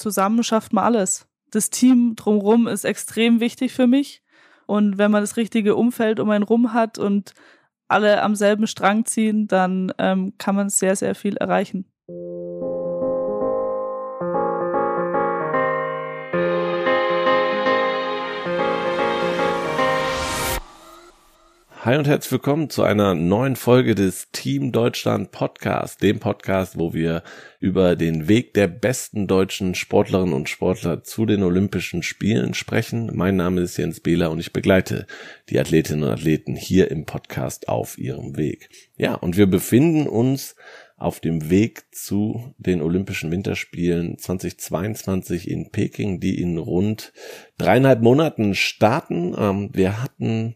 zusammen schafft man alles. Das Team drumherum ist extrem wichtig für mich. Und wenn man das richtige Umfeld um einen rum hat und alle am selben Strang ziehen, dann ähm, kann man sehr, sehr viel erreichen. Hi und herzlich willkommen zu einer neuen Folge des Team Deutschland Podcast, dem Podcast, wo wir über den Weg der besten deutschen Sportlerinnen und Sportler zu den Olympischen Spielen sprechen. Mein Name ist Jens Behler und ich begleite die Athletinnen und Athleten hier im Podcast auf ihrem Weg. Ja, und wir befinden uns auf dem Weg zu den Olympischen Winterspielen 2022 in Peking, die in rund dreieinhalb Monaten starten. Ähm, wir hatten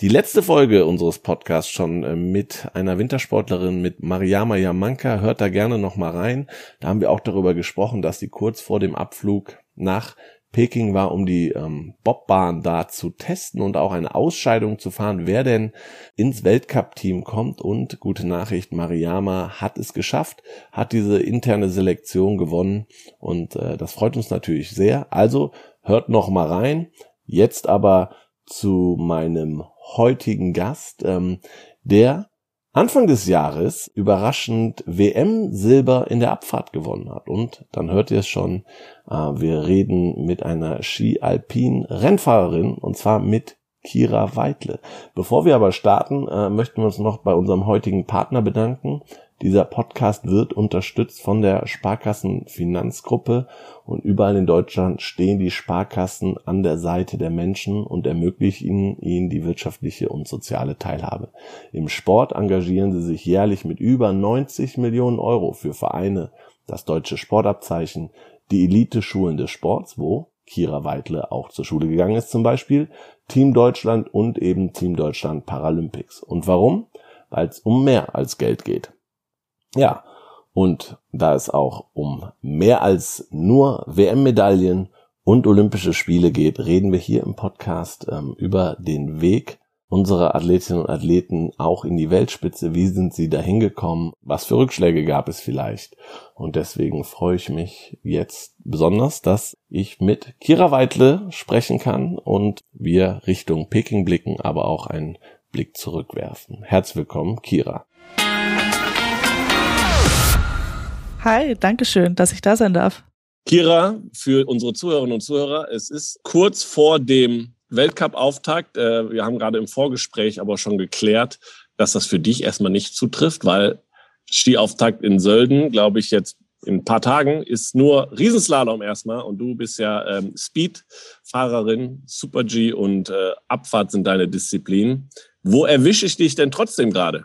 die letzte Folge unseres Podcasts schon äh, mit einer Wintersportlerin, mit Mariama Yamanka. Hört da gerne noch mal rein. Da haben wir auch darüber gesprochen, dass sie kurz vor dem Abflug nach Peking war, um die ähm, Bobbahn da zu testen und auch eine Ausscheidung zu fahren, wer denn ins Weltcup-Team kommt. Und gute Nachricht, Mariama hat es geschafft, hat diese interne Selektion gewonnen und äh, das freut uns natürlich sehr. Also hört noch mal rein. Jetzt aber zu meinem heutigen Gast, ähm, der Anfang des Jahres überraschend WM-Silber in der Abfahrt gewonnen hat. Und dann hört ihr es schon, äh, wir reden mit einer Ski-Alpin-Rennfahrerin und zwar mit Kira Weidle. Bevor wir aber starten, äh, möchten wir uns noch bei unserem heutigen Partner bedanken. Dieser Podcast wird unterstützt von der Sparkassen Finanzgruppe und überall in Deutschland stehen die Sparkassen an der Seite der Menschen und ermöglichen ihnen die wirtschaftliche und soziale Teilhabe. Im Sport engagieren sie sich jährlich mit über 90 Millionen Euro für Vereine, das deutsche Sportabzeichen, die Elite-Schulen des Sports, wo Kira Weidle auch zur Schule gegangen ist zum Beispiel, Team Deutschland und eben Team Deutschland Paralympics. Und warum? Weil es um mehr als Geld geht. Ja, und da es auch um mehr als nur WM-Medaillen und Olympische Spiele geht, reden wir hier im Podcast ähm, über den Weg unserer Athletinnen und Athleten auch in die Weltspitze. Wie sind sie dahin gekommen? Was für Rückschläge gab es vielleicht? Und deswegen freue ich mich jetzt besonders, dass ich mit Kira Weidle sprechen kann und wir Richtung Peking blicken, aber auch einen Blick zurückwerfen. Herzlich willkommen, Kira. Hi, danke schön, dass ich da sein darf. Kira, für unsere Zuhörerinnen und Zuhörer, es ist kurz vor dem Weltcup-Auftakt. Äh, wir haben gerade im Vorgespräch aber schon geklärt, dass das für dich erstmal nicht zutrifft, weil Skiauftakt in Sölden, glaube ich, jetzt in ein paar Tagen ist nur Riesenslalom erstmal und du bist ja ähm, Speed-Fahrerin, Super G und äh, Abfahrt sind deine Disziplinen. Wo erwische ich dich denn trotzdem gerade?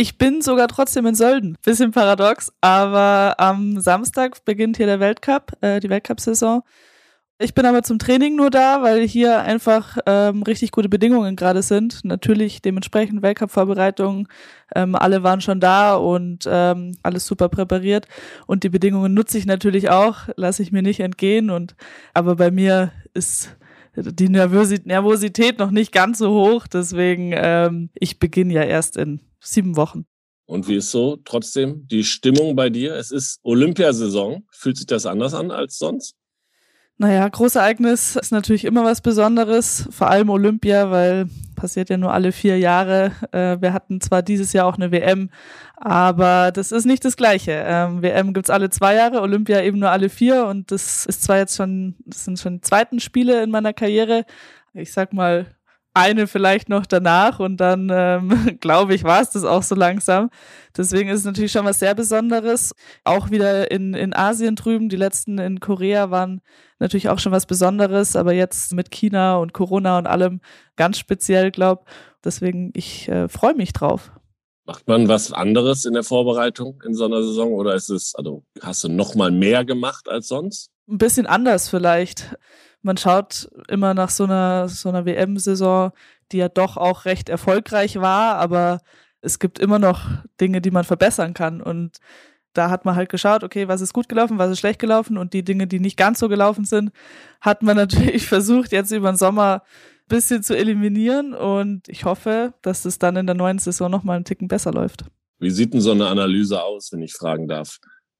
Ich bin sogar trotzdem in Sölden. Bisschen paradox, aber am Samstag beginnt hier der Weltcup, äh, die Weltcup-Saison. Ich bin aber zum Training nur da, weil hier einfach ähm, richtig gute Bedingungen gerade sind. Natürlich dementsprechend Weltcup-Vorbereitungen. Ähm, alle waren schon da und ähm, alles super präpariert. Und die Bedingungen nutze ich natürlich auch, lasse ich mir nicht entgehen. Und aber bei mir ist die Nervosität noch nicht ganz so hoch. Deswegen, ähm, ich beginne ja erst in sieben Wochen. Und wie ist so trotzdem die Stimmung bei dir? Es ist Olympiasaison. Fühlt sich das anders an als sonst? Naja, Großereignis ist natürlich immer was Besonderes, vor allem Olympia, weil passiert ja nur alle vier Jahre. Äh, wir hatten zwar dieses Jahr auch eine WM, aber das ist nicht das Gleiche. Ähm, WM gibt's alle zwei Jahre, Olympia eben nur alle vier und das ist zwar jetzt schon, das sind schon die zweiten Spiele in meiner Karriere. Ich sag mal, eine vielleicht noch danach und dann, ähm, glaube ich, war es das auch so langsam. Deswegen ist es natürlich schon was sehr Besonderes. Auch wieder in, in Asien drüben, die letzten in Korea waren natürlich auch schon was Besonderes, aber jetzt mit China und Corona und allem ganz speziell, glaube Deswegen, ich äh, freue mich drauf. Macht man was anderes in der Vorbereitung in so einer Saison oder ist es, also hast du noch mal mehr gemacht als sonst? Ein bisschen anders vielleicht man schaut immer nach so einer, so einer WM-Saison, die ja doch auch recht erfolgreich war, aber es gibt immer noch Dinge, die man verbessern kann. Und da hat man halt geschaut, okay, was ist gut gelaufen, was ist schlecht gelaufen und die Dinge, die nicht ganz so gelaufen sind, hat man natürlich versucht, jetzt über den Sommer ein bisschen zu eliminieren und ich hoffe, dass es dann in der neuen Saison nochmal einen Ticken besser läuft. Wie sieht denn so eine Analyse aus, wenn ich fragen darf?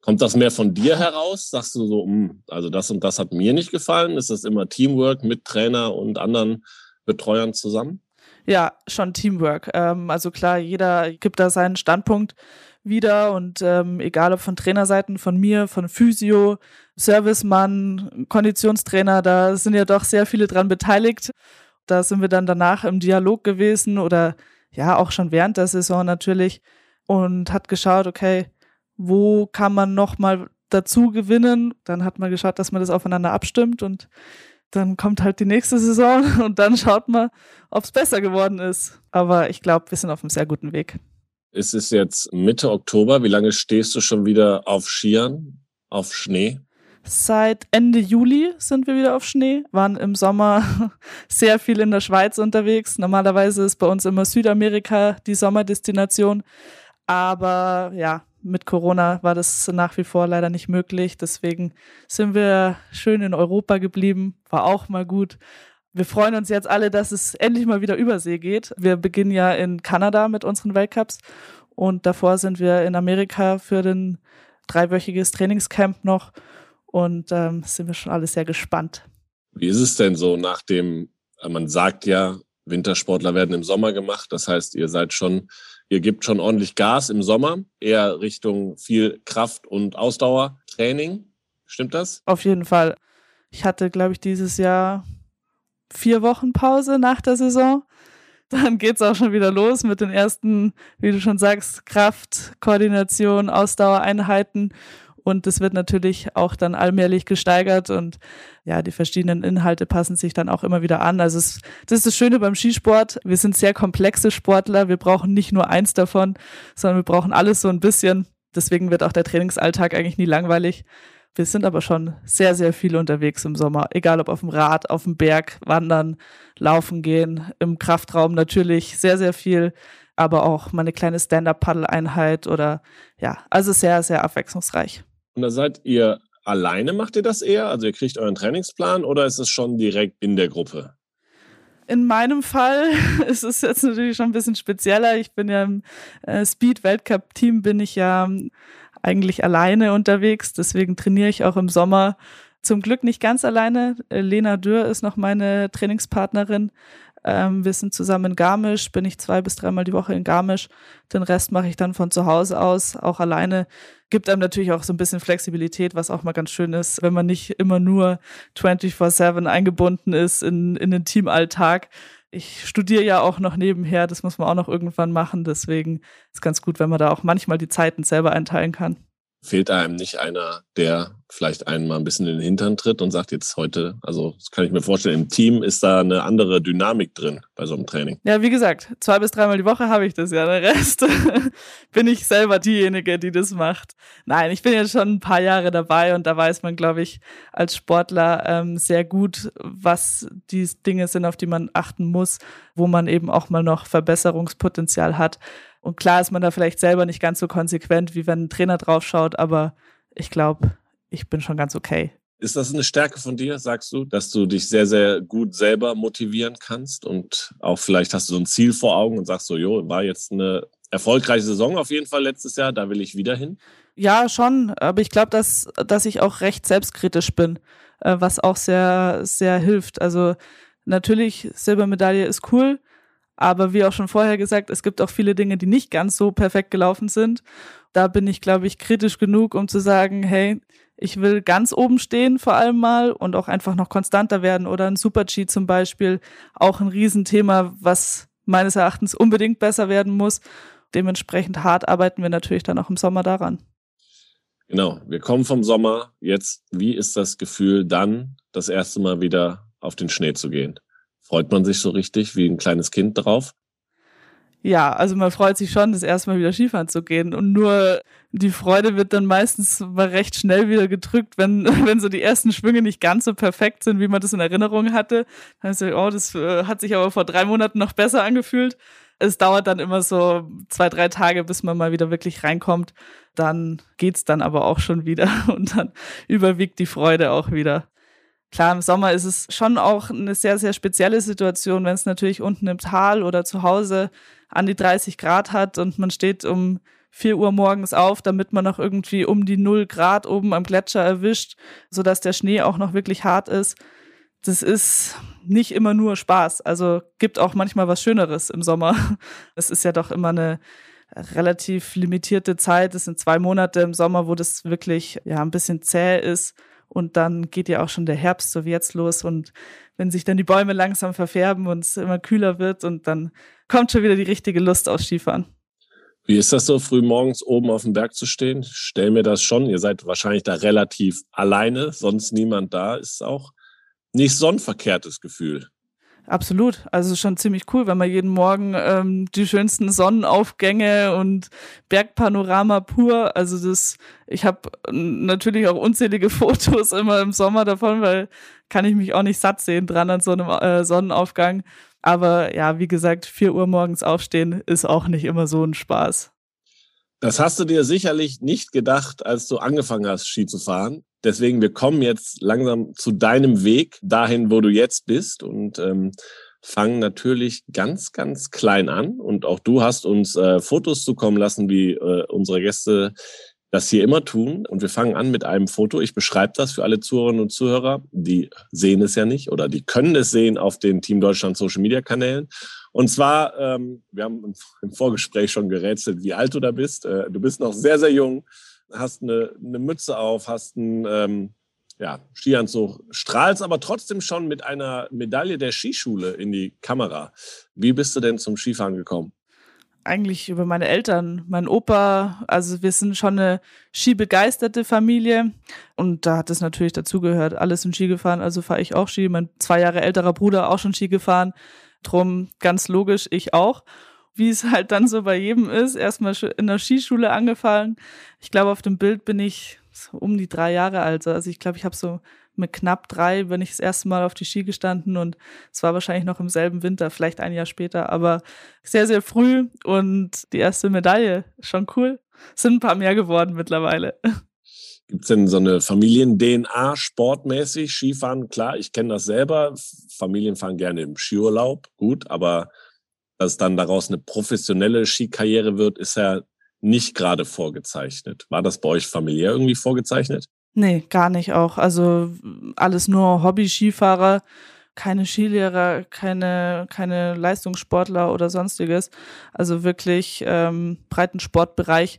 Kommt das mehr von dir heraus? Sagst du so, hm, also das und das hat mir nicht gefallen? Ist das immer Teamwork mit Trainer und anderen Betreuern zusammen? Ja, schon Teamwork. Ähm, also klar, jeder gibt da seinen Standpunkt wieder und ähm, egal ob von Trainerseiten, von mir, von Physio, Servicemann, Konditionstrainer, da sind ja doch sehr viele dran beteiligt. Da sind wir dann danach im Dialog gewesen oder ja, auch schon während der Saison natürlich und hat geschaut, okay, wo kann man nochmal dazu gewinnen? Dann hat man geschaut, dass man das aufeinander abstimmt und dann kommt halt die nächste Saison und dann schaut man, ob es besser geworden ist. Aber ich glaube, wir sind auf einem sehr guten Weg. Es ist jetzt Mitte Oktober. Wie lange stehst du schon wieder auf Skiern, auf Schnee? Seit Ende Juli sind wir wieder auf Schnee, waren im Sommer sehr viel in der Schweiz unterwegs. Normalerweise ist bei uns immer Südamerika die Sommerdestination. Aber ja, mit Corona war das nach wie vor leider nicht möglich. Deswegen sind wir schön in Europa geblieben. War auch mal gut. Wir freuen uns jetzt alle, dass es endlich mal wieder Übersee geht. Wir beginnen ja in Kanada mit unseren Weltcups und davor sind wir in Amerika für den dreiwöchiges Trainingscamp noch und ähm, sind wir schon alle sehr gespannt. Wie ist es denn so nach dem, man sagt ja, Wintersportler werden im Sommer gemacht. Das heißt, ihr seid schon Ihr gebt schon ordentlich Gas im Sommer, eher Richtung viel Kraft- und Ausdauertraining. Stimmt das? Auf jeden Fall. Ich hatte, glaube ich, dieses Jahr vier Wochen Pause nach der Saison. Dann geht's auch schon wieder los mit den ersten, wie du schon sagst, Kraft, Koordination, Ausdauereinheiten. Und das wird natürlich auch dann allmählich gesteigert und ja, die verschiedenen Inhalte passen sich dann auch immer wieder an. Also es, das ist das Schöne beim Skisport. Wir sind sehr komplexe Sportler. Wir brauchen nicht nur eins davon, sondern wir brauchen alles so ein bisschen. Deswegen wird auch der Trainingsalltag eigentlich nie langweilig. Wir sind aber schon sehr, sehr viel unterwegs im Sommer. Egal ob auf dem Rad, auf dem Berg, wandern, laufen gehen, im Kraftraum natürlich sehr, sehr viel, aber auch mal eine kleine Stand-up-Paddle-Einheit oder ja, also sehr, sehr abwechslungsreich. Und da seid ihr alleine, macht ihr das eher? Also ihr kriegt euren Trainingsplan oder ist es schon direkt in der Gruppe? In meinem Fall ist es jetzt natürlich schon ein bisschen spezieller. Ich bin ja im äh, Speed-Weltcup-Team, bin ich ja ähm, eigentlich alleine unterwegs. Deswegen trainiere ich auch im Sommer zum Glück nicht ganz alleine. Äh, Lena Dürr ist noch meine Trainingspartnerin. Ähm, wir sind zusammen in Garmisch, bin ich zwei bis dreimal die Woche in Garmisch. Den Rest mache ich dann von zu Hause aus, auch alleine. Gibt einem natürlich auch so ein bisschen Flexibilität, was auch mal ganz schön ist, wenn man nicht immer nur 24-7 eingebunden ist in, in den Teamalltag. Ich studiere ja auch noch nebenher, das muss man auch noch irgendwann machen. Deswegen ist ganz gut, wenn man da auch manchmal die Zeiten selber einteilen kann. Fehlt einem nicht einer, der vielleicht einen mal ein bisschen in den Hintern tritt und sagt jetzt heute, also das kann ich mir vorstellen, im Team ist da eine andere Dynamik drin bei so einem Training. Ja, wie gesagt, zwei bis dreimal die Woche habe ich das ja. Der Rest bin ich selber diejenige, die das macht. Nein, ich bin jetzt schon ein paar Jahre dabei und da weiß man, glaube ich, als Sportler ähm, sehr gut, was die Dinge sind, auf die man achten muss, wo man eben auch mal noch Verbesserungspotenzial hat. Und klar ist man da vielleicht selber nicht ganz so konsequent, wie wenn ein Trainer draufschaut, aber ich glaube, ich bin schon ganz okay. Ist das eine Stärke von dir, sagst du, dass du dich sehr, sehr gut selber motivieren kannst und auch vielleicht hast du so ein Ziel vor Augen und sagst so, jo, war jetzt eine erfolgreiche Saison auf jeden Fall letztes Jahr, da will ich wieder hin? Ja, schon, aber ich glaube, dass, dass ich auch recht selbstkritisch bin, äh, was auch sehr, sehr hilft. Also natürlich, Silbermedaille ist cool, aber wie auch schon vorher gesagt, es gibt auch viele Dinge, die nicht ganz so perfekt gelaufen sind. Da bin ich, glaube ich, kritisch genug, um zu sagen, hey, ich will ganz oben stehen vor allem mal und auch einfach noch konstanter werden oder ein Super-G zum Beispiel. Auch ein Riesenthema, was meines Erachtens unbedingt besser werden muss. Dementsprechend hart arbeiten wir natürlich dann auch im Sommer daran. Genau, wir kommen vom Sommer. Jetzt, wie ist das Gefühl, dann das erste Mal wieder auf den Schnee zu gehen? Freut man sich so richtig wie ein kleines Kind drauf? Ja, also man freut sich schon, das erste Mal wieder Skifahren zu gehen. Und nur die Freude wird dann meistens mal recht schnell wieder gedrückt, wenn, wenn so die ersten Schwünge nicht ganz so perfekt sind, wie man das in Erinnerung hatte. Dann ist oh, das äh, hat sich aber vor drei Monaten noch besser angefühlt. Es dauert dann immer so zwei, drei Tage, bis man mal wieder wirklich reinkommt. Dann geht's dann aber auch schon wieder und dann überwiegt die Freude auch wieder. Klar, im Sommer ist es schon auch eine sehr, sehr spezielle Situation, wenn es natürlich unten im Tal oder zu Hause an die 30 Grad hat und man steht um vier Uhr morgens auf, damit man noch irgendwie um die null Grad oben am Gletscher erwischt, sodass der Schnee auch noch wirklich hart ist. Das ist nicht immer nur Spaß. Also gibt auch manchmal was Schöneres im Sommer. Es ist ja doch immer eine relativ limitierte Zeit. Es sind zwei Monate im Sommer, wo das wirklich ja ein bisschen zäh ist. Und dann geht ja auch schon der Herbst so wie jetzt los. Und wenn sich dann die Bäume langsam verfärben und es immer kühler wird und dann kommt schon wieder die richtige Lust aus Skifahren. Wie ist das so, früh morgens oben auf dem Berg zu stehen? stell mir das schon. Ihr seid wahrscheinlich da relativ alleine, sonst niemand da. Ist auch nicht so ein verkehrtes Gefühl. Absolut. Also schon ziemlich cool, wenn man jeden Morgen ähm, die schönsten Sonnenaufgänge und Bergpanorama pur. Also das, ich habe natürlich auch unzählige Fotos immer im Sommer davon, weil kann ich mich auch nicht satt sehen dran an so einem äh, Sonnenaufgang. Aber ja, wie gesagt, vier Uhr morgens aufstehen ist auch nicht immer so ein Spaß. Das hast du dir sicherlich nicht gedacht, als du angefangen hast, Ski zu fahren. Deswegen, wir kommen jetzt langsam zu deinem Weg, dahin, wo du jetzt bist und ähm, fangen natürlich ganz, ganz klein an. Und auch du hast uns äh, Fotos zukommen lassen, wie äh, unsere Gäste das hier immer tun. Und wir fangen an mit einem Foto. Ich beschreibe das für alle Zuhörerinnen und Zuhörer. Die sehen es ja nicht oder die können es sehen auf den Team Deutschland Social Media Kanälen. Und zwar, ähm, wir haben im Vorgespräch schon gerätselt, wie alt du da bist. Äh, du bist noch sehr, sehr jung, hast eine, eine Mütze auf, hast einen ähm, ja, Skianzug, strahlst aber trotzdem schon mit einer Medaille der Skischule in die Kamera. Wie bist du denn zum Skifahren gekommen? eigentlich über meine Eltern, mein Opa. Also wir sind schon eine skibegeisterte Familie und da hat es natürlich dazugehört. Alles sind Ski gefahren, also fahre ich auch Ski. Mein zwei Jahre älterer Bruder auch schon Ski gefahren. Drum ganz logisch, ich auch. Wie es halt dann so bei jedem ist, erstmal in der Skischule angefangen. Ich glaube, auf dem Bild bin ich um die drei Jahre alt. Also ich glaube, ich habe so mit knapp drei bin ich das erste Mal auf die Ski gestanden und es war wahrscheinlich noch im selben Winter, vielleicht ein Jahr später, aber sehr, sehr früh und die erste Medaille, schon cool. Sind ein paar mehr geworden mittlerweile. Gibt es denn so eine Familien-DNA sportmäßig? Skifahren, klar, ich kenne das selber. Familien fahren gerne im Skiurlaub, gut, aber dass dann daraus eine professionelle Skikarriere wird, ist ja nicht gerade vorgezeichnet. War das bei euch familiär irgendwie vorgezeichnet? Nee, gar nicht auch. Also alles nur Hobby-Skifahrer, keine Skilehrer, keine, keine Leistungssportler oder sonstiges. Also wirklich ähm, breiten Sportbereich.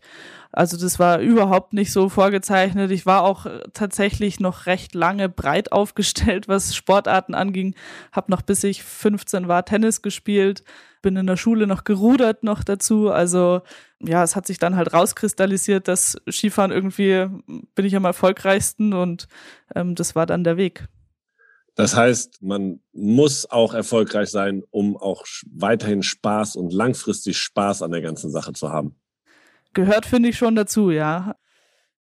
Also das war überhaupt nicht so vorgezeichnet. Ich war auch tatsächlich noch recht lange breit aufgestellt, was Sportarten anging. Hab noch bis ich 15 war Tennis gespielt, bin in der Schule noch gerudert noch dazu. Also ja, es hat sich dann halt rauskristallisiert, dass Skifahren irgendwie bin ich am erfolgreichsten und ähm, das war dann der Weg. Das heißt, man muss auch erfolgreich sein, um auch weiterhin Spaß und langfristig Spaß an der ganzen Sache zu haben. Gehört, finde ich, schon dazu, ja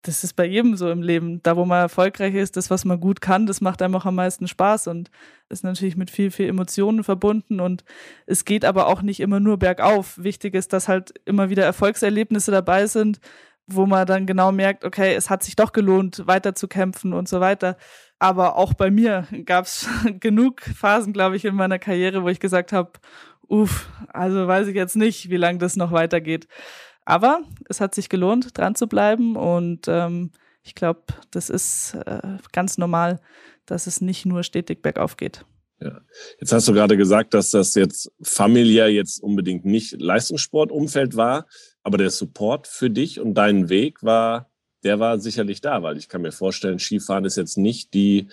das ist bei jedem so im Leben. Da, wo man erfolgreich ist, das, was man gut kann, das macht einem auch am meisten Spaß und ist natürlich mit viel, viel Emotionen verbunden. Und es geht aber auch nicht immer nur bergauf. Wichtig ist, dass halt immer wieder Erfolgserlebnisse dabei sind, wo man dann genau merkt, okay, es hat sich doch gelohnt, weiter zu kämpfen und so weiter. Aber auch bei mir gab es genug Phasen, glaube ich, in meiner Karriere, wo ich gesagt habe, uff, also weiß ich jetzt nicht, wie lange das noch weitergeht. Aber es hat sich gelohnt, dran zu bleiben und ähm, ich glaube, das ist äh, ganz normal, dass es nicht nur stetig bergauf geht. Ja. Jetzt hast du gerade gesagt, dass das jetzt familiär jetzt unbedingt nicht Leistungssportumfeld war, aber der Support für dich und deinen Weg war, der war sicherlich da, weil ich kann mir vorstellen, Skifahren ist jetzt nicht die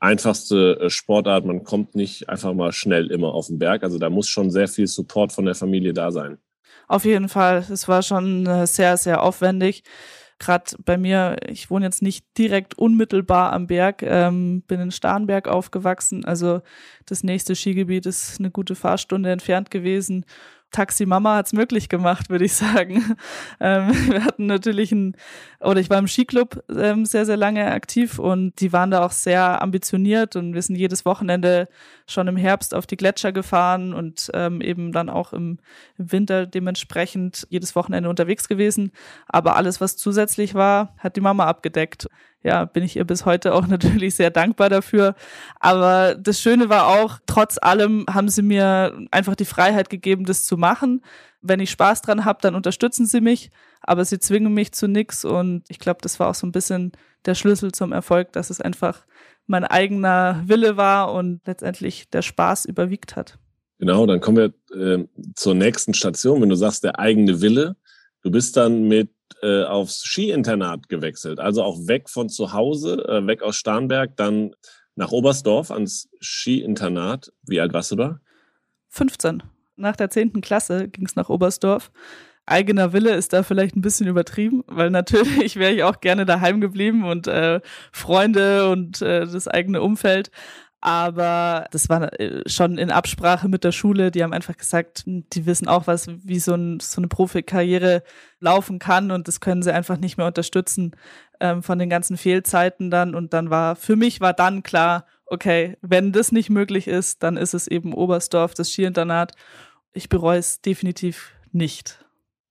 einfachste äh, Sportart. Man kommt nicht einfach mal schnell immer auf den Berg. Also da muss schon sehr viel Support von der Familie da sein. Auf jeden Fall. Es war schon äh, sehr, sehr aufwendig. Gerade bei mir, ich wohne jetzt nicht direkt unmittelbar am Berg, ähm, bin in Starnberg aufgewachsen. Also das nächste Skigebiet ist eine gute Fahrstunde entfernt gewesen. Taxi Mama hat's möglich gemacht, würde ich sagen. Ähm, wir hatten natürlich ein, oder ich war im Skiclub ähm, sehr, sehr lange aktiv und die waren da auch sehr ambitioniert und wir sind jedes Wochenende schon im Herbst auf die Gletscher gefahren und ähm, eben dann auch im, im Winter dementsprechend jedes Wochenende unterwegs gewesen. Aber alles, was zusätzlich war, hat die Mama abgedeckt ja, bin ich ihr bis heute auch natürlich sehr dankbar dafür. Aber das Schöne war auch, trotz allem haben sie mir einfach die Freiheit gegeben, das zu machen. wenn ich Spaß dran habe, dann unterstützen sie mich, aber sie zwingen mich zu nichts und ich glaube, das war auch so ein bisschen der Schlüssel zum Erfolg, dass es einfach mein eigener Wille war und letztendlich der Spaß überwiegt hat. Genau, dann kommen wir äh, zur nächsten Station. Wenn du sagst, der eigene Wille, du bist dann mit äh, aufs Skiinternat gewechselt, also auch weg von zu Hause, äh, weg aus Starnberg, dann nach Oberstdorf ans Skiinternat. Wie alt warst du da? 15. Nach der 10. Klasse ging es nach Oberstdorf. Eigener Wille ist da vielleicht ein bisschen übertrieben, weil natürlich wäre ich auch gerne daheim geblieben und äh, Freunde und äh, das eigene Umfeld. Aber das war äh, schon in Absprache mit der Schule. Die haben einfach gesagt, die wissen auch, was, wie so, ein, so eine Profikarriere laufen kann und das können sie einfach nicht mehr unterstützen ähm, von den ganzen Fehlzeiten dann. Und dann war, für mich war dann klar, okay, wenn das nicht möglich ist, dann ist es eben Oberstdorf, das Skiinternat. Ich bereue es definitiv nicht.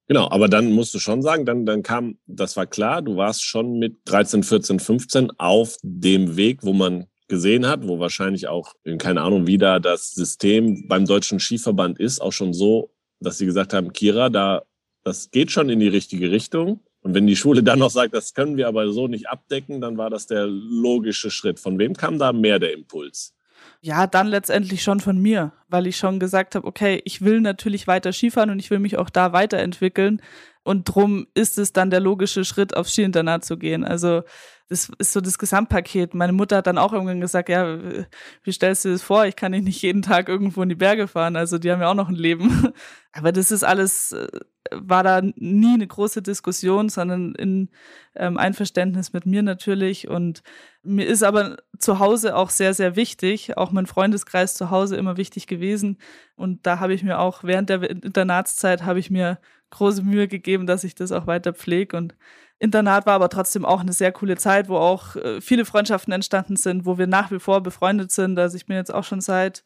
Genau, aber dann musst du schon sagen, dann, dann kam, das war klar, du warst schon mit 13, 14, 15 auf dem Weg, wo man gesehen hat, wo wahrscheinlich auch, keine Ahnung, wie da das System beim Deutschen Skiverband ist, auch schon so, dass sie gesagt haben, Kira, da, das geht schon in die richtige Richtung. Und wenn die Schule dann noch sagt, das können wir aber so nicht abdecken, dann war das der logische Schritt. Von wem kam da mehr der Impuls? Ja, dann letztendlich schon von mir, weil ich schon gesagt habe, okay, ich will natürlich weiter Skifahren und ich will mich auch da weiterentwickeln. Und drum ist es dann der logische Schritt, aufs Skiinternat zu gehen. Also das ist so das Gesamtpaket. Meine Mutter hat dann auch irgendwann gesagt, ja, wie stellst du das vor? Ich kann nicht jeden Tag irgendwo in die Berge fahren. Also die haben ja auch noch ein Leben. Aber das ist alles, äh, war da nie eine große Diskussion, sondern in ähm, Einverständnis mit mir natürlich. Und mir ist aber zu Hause auch sehr, sehr wichtig, auch mein Freundeskreis zu Hause immer wichtig gewesen. Und da habe ich mir auch während der Internatszeit habe ich mir große Mühe gegeben, dass ich das auch weiter pflege und Internat war aber trotzdem auch eine sehr coole Zeit, wo auch äh, viele Freundschaften entstanden sind, wo wir nach wie vor befreundet sind. Also ich bin jetzt auch schon seit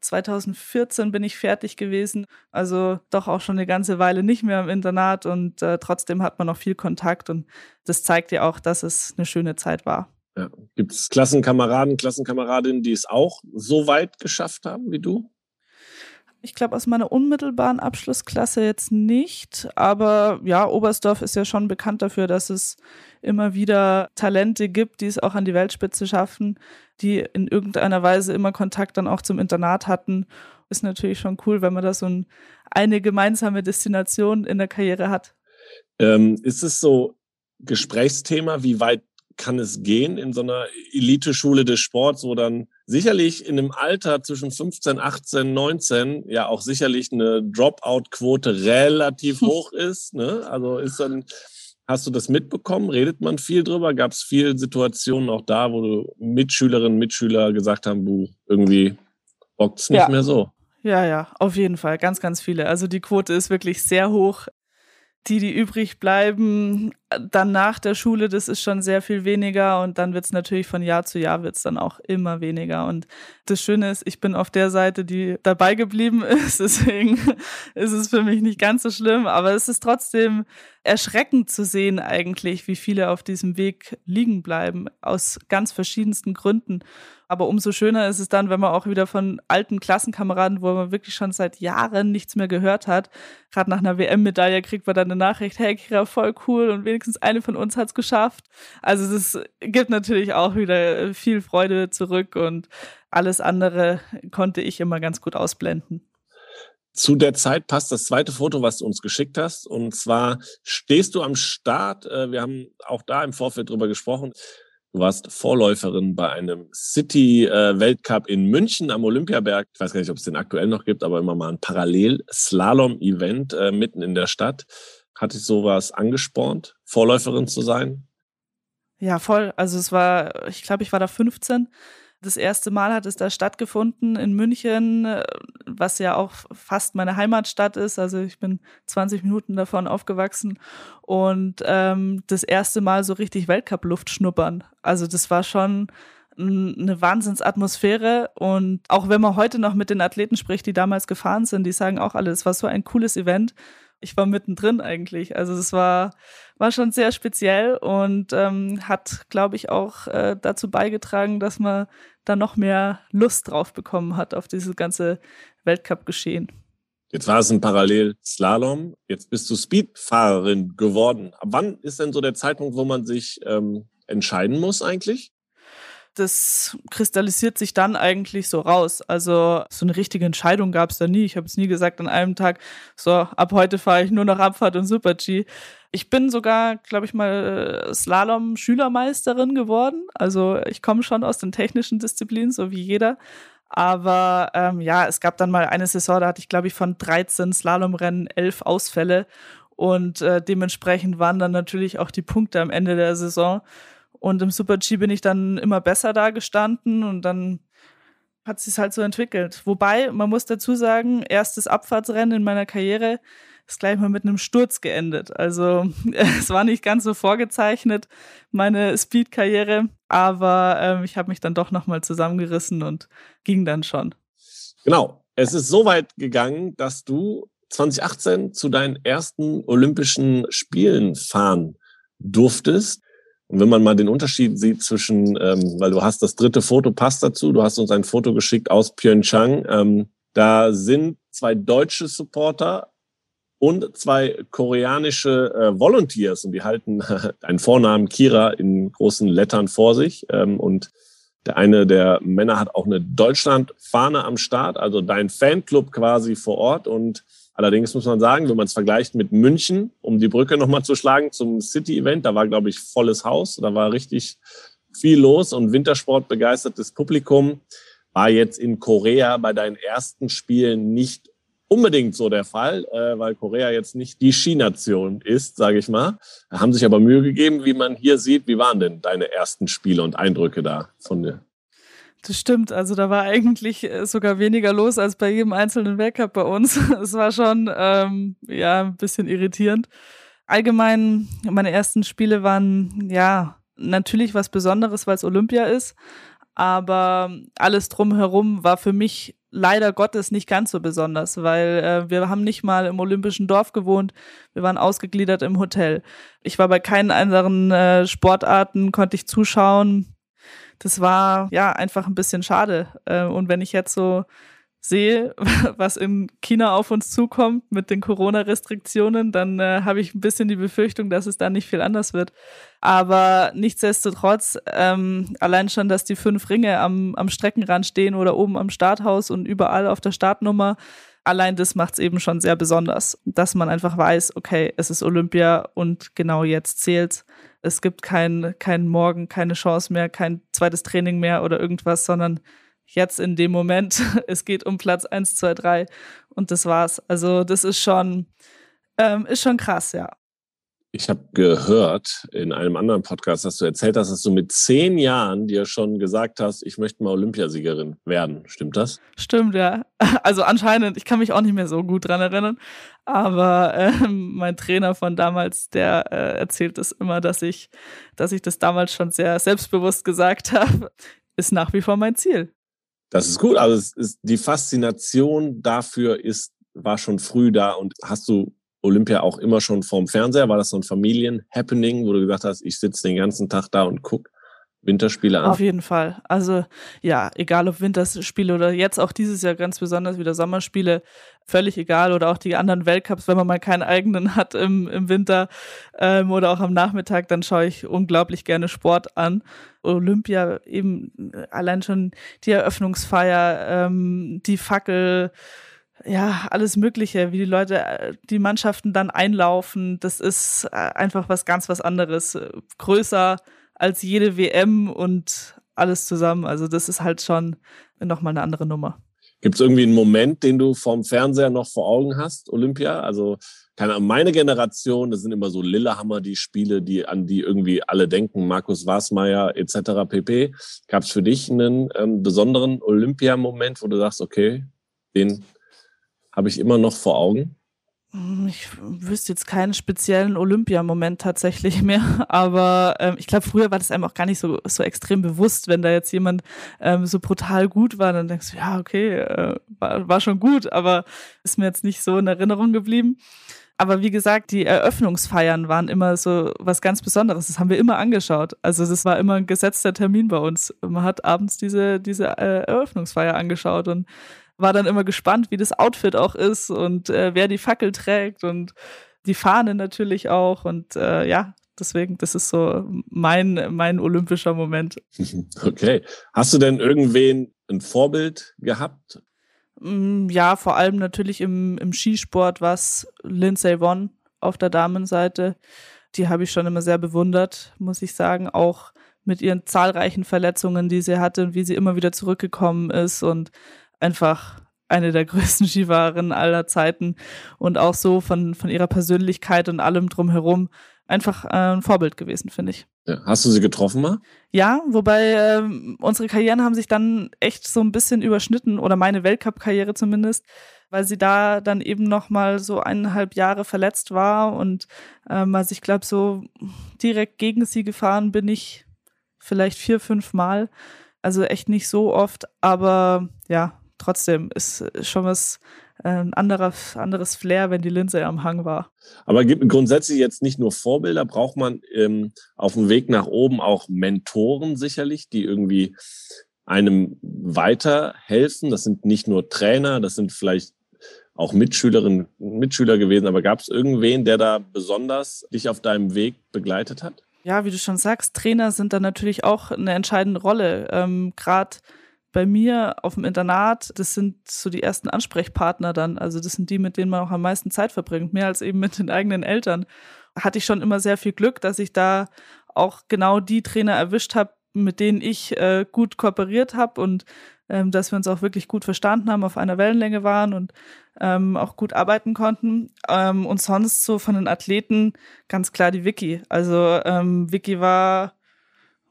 2014 bin ich fertig gewesen, also doch auch schon eine ganze Weile nicht mehr im Internat und äh, trotzdem hat man noch viel Kontakt und das zeigt ja auch, dass es eine schöne Zeit war. Ja. Gibt es Klassenkameraden, Klassenkameradinnen, die es auch so weit geschafft haben wie du? Ich glaube, aus meiner unmittelbaren Abschlussklasse jetzt nicht. Aber ja, Oberstdorf ist ja schon bekannt dafür, dass es immer wieder Talente gibt, die es auch an die Weltspitze schaffen, die in irgendeiner Weise immer Kontakt dann auch zum Internat hatten. Ist natürlich schon cool, wenn man da so ein, eine gemeinsame Destination in der Karriere hat. Ähm, ist es so Gesprächsthema, wie weit kann es gehen in so einer Eliteschule des Sports, wo dann sicherlich in einem Alter zwischen 15, 18, 19 ja auch sicherlich eine Dropout-Quote relativ hoch ist. Ne? Also ist dann, hast du das mitbekommen? Redet man viel drüber? Gab es viele Situationen auch da, wo du Mitschülerinnen, Mitschüler gesagt haben, du irgendwie bockt's nicht ja. mehr so? Ja, ja, auf jeden Fall. Ganz, ganz viele. Also die Quote ist wirklich sehr hoch die, die übrig bleiben, dann nach der Schule, das ist schon sehr viel weniger und dann wird es natürlich von Jahr zu Jahr wird es dann auch immer weniger. Und das Schöne ist, ich bin auf der Seite, die dabei geblieben ist, deswegen ist es für mich nicht ganz so schlimm, aber es ist trotzdem erschreckend zu sehen eigentlich, wie viele auf diesem Weg liegen bleiben, aus ganz verschiedensten Gründen. Aber umso schöner ist es dann, wenn man auch wieder von alten Klassenkameraden, wo man wirklich schon seit Jahren nichts mehr gehört hat, gerade nach einer WM-Medaille kriegt man dann eine Nachricht, hey Kira, voll cool und wenigstens eine von uns hat's geschafft. Also das gibt natürlich auch wieder viel Freude zurück und alles andere konnte ich immer ganz gut ausblenden. Zu der Zeit passt das zweite Foto, was du uns geschickt hast. Und zwar stehst du am Start. Äh, wir haben auch da im Vorfeld drüber gesprochen. Du warst Vorläuferin bei einem City-Weltcup in München am Olympiaberg. Ich weiß gar nicht, ob es den aktuell noch gibt, aber immer mal ein Parallel-Slalom-Event äh, mitten in der Stadt. Hat dich sowas angespornt, Vorläuferin zu sein? Ja, voll. Also es war, ich glaube, ich war da 15 das erste Mal hat es da stattgefunden in München, was ja auch fast meine Heimatstadt ist. Also ich bin 20 Minuten davon aufgewachsen und ähm, das erste Mal so richtig Weltcup-Luft schnuppern. Also das war schon eine Wahnsinnsatmosphäre und auch wenn man heute noch mit den Athleten spricht, die damals gefahren sind, die sagen auch alle, es war so ein cooles Event. Ich war mittendrin eigentlich. Also es war war schon sehr speziell und ähm, hat, glaube ich, auch äh, dazu beigetragen, dass man da noch mehr Lust drauf bekommen hat auf dieses ganze Weltcup-Geschehen. Jetzt war es ein Parallelslalom, jetzt bist du Speedfahrerin geworden. Ab wann ist denn so der Zeitpunkt, wo man sich ähm, entscheiden muss eigentlich? Das kristallisiert sich dann eigentlich so raus. Also so eine richtige Entscheidung gab es da nie. Ich habe es nie gesagt an einem Tag, so ab heute fahre ich nur noch Abfahrt und Super-G. Ich bin sogar, glaube ich mal, äh, Slalom-Schülermeisterin geworden. Also ich komme schon aus den technischen Disziplinen, so wie jeder. Aber ähm, ja, es gab dann mal eine Saison, da hatte ich, glaube ich, von 13 Slalomrennen elf Ausfälle. Und äh, dementsprechend waren dann natürlich auch die Punkte am Ende der Saison. Und im Super-G bin ich dann immer besser da gestanden und dann hat sich halt so entwickelt. Wobei, man muss dazu sagen, erstes Abfahrtsrennen in meiner Karriere ist gleich mal mit einem Sturz geendet. Also es war nicht ganz so vorgezeichnet, meine Speed-Karriere, aber ähm, ich habe mich dann doch nochmal zusammengerissen und ging dann schon. Genau. Es ist so weit gegangen, dass du 2018 zu deinen ersten Olympischen Spielen fahren durftest. Und wenn man mal den Unterschied sieht zwischen, ähm, weil du hast das dritte Foto, passt dazu, du hast uns ein Foto geschickt aus Pyeongchang. Ähm, da sind zwei deutsche Supporter und zwei koreanische äh, Volunteers und die halten einen Vornamen Kira in großen Lettern vor sich. Ähm, und der eine der Männer hat auch eine Deutschland-Fahne am Start, also dein Fanclub quasi vor Ort und Allerdings muss man sagen, wenn man es vergleicht mit München, um die Brücke nochmal zu schlagen zum City-Event, da war, glaube ich, volles Haus, da war richtig viel los und Wintersport begeistertes Publikum war jetzt in Korea bei deinen ersten Spielen nicht unbedingt so der Fall, äh, weil Korea jetzt nicht die Skination ist, sage ich mal. Haben sich aber Mühe gegeben, wie man hier sieht. Wie waren denn deine ersten Spiele und Eindrücke da von dir? Das stimmt. Also da war eigentlich äh, sogar weniger los als bei jedem einzelnen Weltcup bei uns. Es war schon ähm, ja ein bisschen irritierend. Allgemein meine ersten Spiele waren ja natürlich was Besonderes, weil es Olympia ist. Aber alles drumherum war für mich leider Gottes nicht ganz so besonders, weil äh, wir haben nicht mal im Olympischen Dorf gewohnt, wir waren ausgegliedert im Hotel. Ich war bei keinen anderen äh, Sportarten, konnte ich zuschauen das war ja einfach ein bisschen schade. Äh, und wenn ich jetzt so sehe, was in China auf uns zukommt mit den Corona-Restriktionen, dann äh, habe ich ein bisschen die Befürchtung, dass es da nicht viel anders wird. Aber nichtsdestotrotz, ähm, allein schon, dass die fünf Ringe am, am Streckenrand stehen oder oben am Starthaus und überall auf der Startnummer, allein das macht es eben schon sehr besonders, dass man einfach weiß, okay, es ist Olympia und genau jetzt zählt's es gibt keinen kein Morgen, keine Chance mehr, kein zweites Training mehr oder irgendwas, sondern jetzt in dem Moment, es geht um Platz 1, 2, 3 und das war's. Also das ist schon, ähm, ist schon krass, ja. Ich habe gehört in einem anderen Podcast, dass du erzählt hast, dass du mit zehn Jahren dir schon gesagt hast, ich möchte mal Olympiasiegerin werden. Stimmt das? Stimmt, ja. Also anscheinend, ich kann mich auch nicht mehr so gut dran erinnern, aber äh, mein Trainer von damals, der äh, erzählt es immer, dass ich, dass ich das damals schon sehr selbstbewusst gesagt habe, ist nach wie vor mein Ziel. Das ist gut. Also ist, die Faszination dafür ist war schon früh da und hast du Olympia auch immer schon vorm Fernseher? War das so ein Familien-Happening, wo du gesagt hast, ich sitze den ganzen Tag da und guck Winterspiele an? Auf jeden Fall. Also ja, egal ob Winterspiele oder jetzt auch dieses Jahr ganz besonders wieder Sommerspiele, völlig egal. Oder auch die anderen Weltcups, wenn man mal keinen eigenen hat im, im Winter ähm, oder auch am Nachmittag, dann schaue ich unglaublich gerne Sport an. Olympia eben allein schon die Eröffnungsfeier, ähm, die Fackel ja, alles Mögliche, wie die Leute, äh, die Mannschaften dann einlaufen, das ist äh, einfach was ganz was anderes. Größer als jede WM und alles zusammen. Also das ist halt schon nochmal eine andere Nummer. Gibt es irgendwie einen Moment, den du vom Fernseher noch vor Augen hast, Olympia? Also keine Ahnung, meine Generation, das sind immer so Lillehammer, die Spiele, die an die irgendwie alle denken, Markus Wasmeier etc. pp. Gab es für dich einen ähm, besonderen Olympia-Moment, wo du sagst, okay, den habe ich immer noch vor Augen? Hm, ich wüsste jetzt keinen speziellen Olympiamoment tatsächlich mehr, aber ähm, ich glaube, früher war das einem auch gar nicht so, so extrem bewusst, wenn da jetzt jemand ähm, so brutal gut war, dann denkst du, ja, okay, äh, war, war schon gut, aber ist mir jetzt nicht so in Erinnerung geblieben. Aber wie gesagt, die Eröffnungsfeiern waren immer so was ganz Besonderes. Das haben wir immer angeschaut. Also das war immer ein gesetzter Termin bei uns. Man hat abends diese, diese äh, Eröffnungsfeier angeschaut und war dann immer gespannt, wie das Outfit auch ist und äh, wer die Fackel trägt und die Fahne natürlich auch. Und äh, ja, deswegen, das ist so mein, mein olympischer Moment. Okay. Hast du denn irgendwen ein Vorbild gehabt? Mm, ja, vor allem natürlich im, im Skisport, was Lindsay Vonn auf der Damenseite. Die habe ich schon immer sehr bewundert, muss ich sagen. Auch mit ihren zahlreichen Verletzungen, die sie hatte und wie sie immer wieder zurückgekommen ist und einfach eine der größten Skifahrerinnen aller Zeiten und auch so von, von ihrer Persönlichkeit und allem drumherum einfach äh, ein Vorbild gewesen, finde ich. Ja. Hast du sie getroffen mal? Ja, wobei äh, unsere Karrieren haben sich dann echt so ein bisschen überschnitten oder meine Weltcup-Karriere zumindest, weil sie da dann eben noch mal so eineinhalb Jahre verletzt war und ähm, also ich glaube so direkt gegen sie gefahren bin ich vielleicht vier, fünf Mal, also echt nicht so oft, aber ja, trotzdem ist schon was äh, ein anderes, anderes Flair, wenn die Linse am Hang war. Aber gibt grundsätzlich jetzt nicht nur Vorbilder, braucht man ähm, auf dem Weg nach oben auch Mentoren sicherlich, die irgendwie einem weiterhelfen. Das sind nicht nur Trainer, das sind vielleicht auch Mitschülerinnen, Mitschüler gewesen, aber gab es irgendwen, der da besonders dich auf deinem Weg begleitet hat? Ja, wie du schon sagst, Trainer sind da natürlich auch eine entscheidende Rolle. Ähm, Gerade bei mir auf dem Internat, das sind so die ersten Ansprechpartner dann. Also das sind die, mit denen man auch am meisten Zeit verbringt, mehr als eben mit den eigenen Eltern. Hatte ich schon immer sehr viel Glück, dass ich da auch genau die Trainer erwischt habe, mit denen ich äh, gut kooperiert habe und ähm, dass wir uns auch wirklich gut verstanden haben, auf einer Wellenlänge waren und ähm, auch gut arbeiten konnten. Ähm, und sonst so von den Athleten ganz klar die Vicky. Also ähm, Vicky war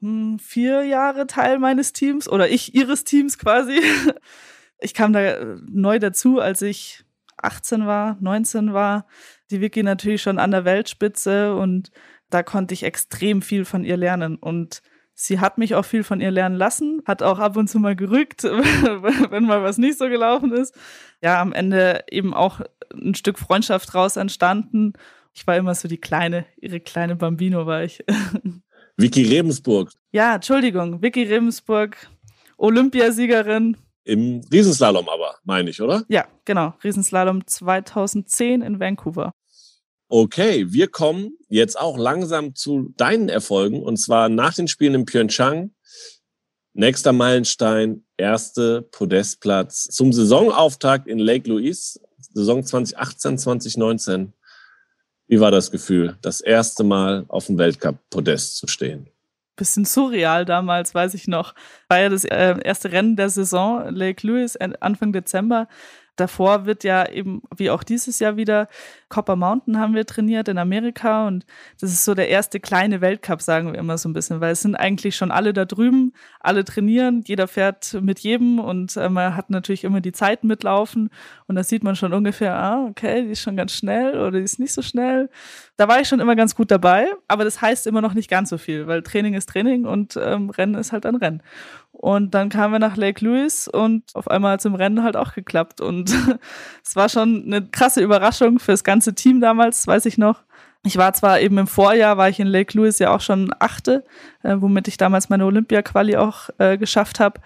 hm, vier Jahre Teil meines Teams oder ich ihres Teams quasi. Ich kam da äh, neu dazu, als ich 18 war, 19 war. Die Vicky natürlich schon an der Weltspitze und da konnte ich extrem viel von ihr lernen und sie hat mich auch viel von ihr lernen lassen, hat auch ab und zu mal gerückt, wenn mal was nicht so gelaufen ist. Ja, am Ende eben auch ein Stück Freundschaft raus entstanden. Ich war immer so die kleine, ihre kleine Bambino war ich. Vicky Rebensburg. Ja, Entschuldigung, Vicky Rebensburg, Olympiasiegerin. Im Riesenslalom aber, meine ich, oder? Ja, genau. Riesenslalom 2010 in Vancouver. Okay, wir kommen jetzt auch langsam zu deinen Erfolgen und zwar nach den Spielen in Pyeongchang. Nächster Meilenstein, erste Podestplatz zum Saisonauftakt in Lake Louise, Saison 2018, 2019. Wie war das Gefühl, das erste Mal auf dem Weltcup-Podest zu stehen? Bisschen surreal damals, weiß ich noch. War ja das äh, erste Rennen der Saison, Lake Louise, Anfang Dezember davor wird ja eben, wie auch dieses Jahr wieder, Copper Mountain haben wir trainiert in Amerika und das ist so der erste kleine Weltcup, sagen wir immer so ein bisschen, weil es sind eigentlich schon alle da drüben, alle trainieren, jeder fährt mit jedem und äh, man hat natürlich immer die Zeiten mitlaufen und da sieht man schon ungefähr, ah, okay, die ist schon ganz schnell oder die ist nicht so schnell. Da war ich schon immer ganz gut dabei, aber das heißt immer noch nicht ganz so viel, weil Training ist Training und ähm, Rennen ist halt ein Rennen. Und dann kamen wir nach Lake Louise und auf einmal hat es im Rennen halt auch geklappt. Und es war schon eine krasse Überraschung für das ganze Team damals, weiß ich noch. Ich war zwar eben im Vorjahr, war ich in Lake Louise ja auch schon Achte, äh, womit ich damals meine Olympia-Quali auch äh, geschafft habe.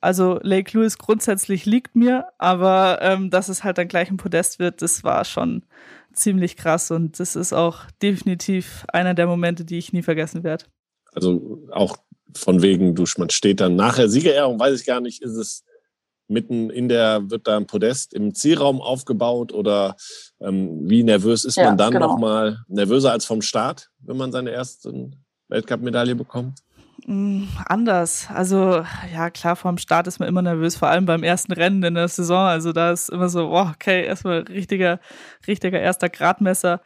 Also Lake Louise grundsätzlich liegt mir, aber ähm, dass es halt dann gleich ein Podest wird, das war schon ziemlich krass und das ist auch definitiv einer der Momente, die ich nie vergessen werde. Also auch von wegen, du, man steht dann nachher Siegerehrung, weiß ich gar nicht, ist es mitten in der, wird da ein Podest im Zielraum aufgebaut oder ähm, wie nervös ist ja, man dann genau. nochmal? Nervöser als vom Start, wenn man seine erste Weltcup-Medaille bekommt? Mm, anders. Also, ja, klar, vorm Start ist man immer nervös, vor allem beim ersten Rennen in der Saison. Also, da ist immer so, oh, okay, erstmal richtiger, richtiger erster Gradmesser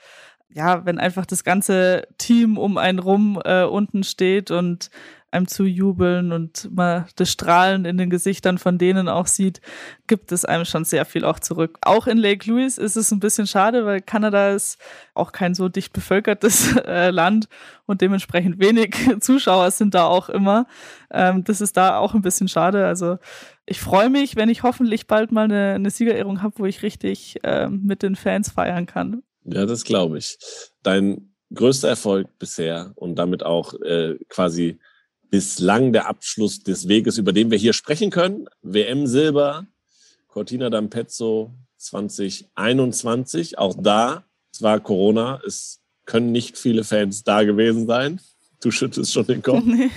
ja, wenn einfach das ganze Team um einen rum äh, unten steht und einem zujubeln und mal das Strahlen in den Gesichtern von denen auch sieht, gibt es einem schon sehr viel auch zurück. Auch in Lake Louise ist es ein bisschen schade, weil Kanada ist auch kein so dicht bevölkertes äh, Land und dementsprechend wenig Zuschauer sind da auch immer. Ähm, das ist da auch ein bisschen schade. Also ich freue mich, wenn ich hoffentlich bald mal eine, eine Siegerehrung habe, wo ich richtig äh, mit den Fans feiern kann. Ja, das glaube ich. Dein größter Erfolg bisher und damit auch äh, quasi bislang der Abschluss des Weges, über den wir hier sprechen können. WM Silber Cortina d'Ampezzo 2021. Auch da, es war Corona, es können nicht viele Fans da gewesen sein. Du schüttest schon den Kopf. Nee.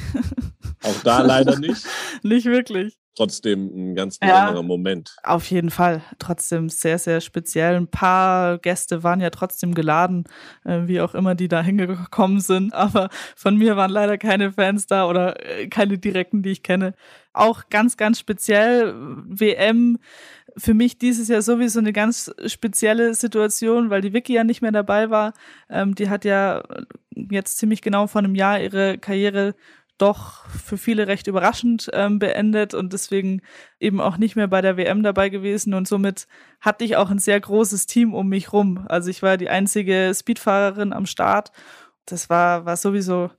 Auch da leider nicht. nicht wirklich trotzdem ein ganz besonderer ja, Moment. Auf jeden Fall. Trotzdem sehr, sehr speziell. Ein paar Gäste waren ja trotzdem geladen, äh, wie auch immer die da hingekommen sind. Aber von mir waren leider keine Fans da oder äh, keine direkten, die ich kenne. Auch ganz, ganz speziell. WM für mich dieses Jahr sowieso eine ganz spezielle Situation, weil die Vicky ja nicht mehr dabei war. Ähm, die hat ja jetzt ziemlich genau vor einem Jahr ihre Karriere doch für viele recht überraschend ähm, beendet und deswegen eben auch nicht mehr bei der WM dabei gewesen und somit hatte ich auch ein sehr großes Team um mich rum. Also ich war die einzige Speedfahrerin am Start. Das war, war sowieso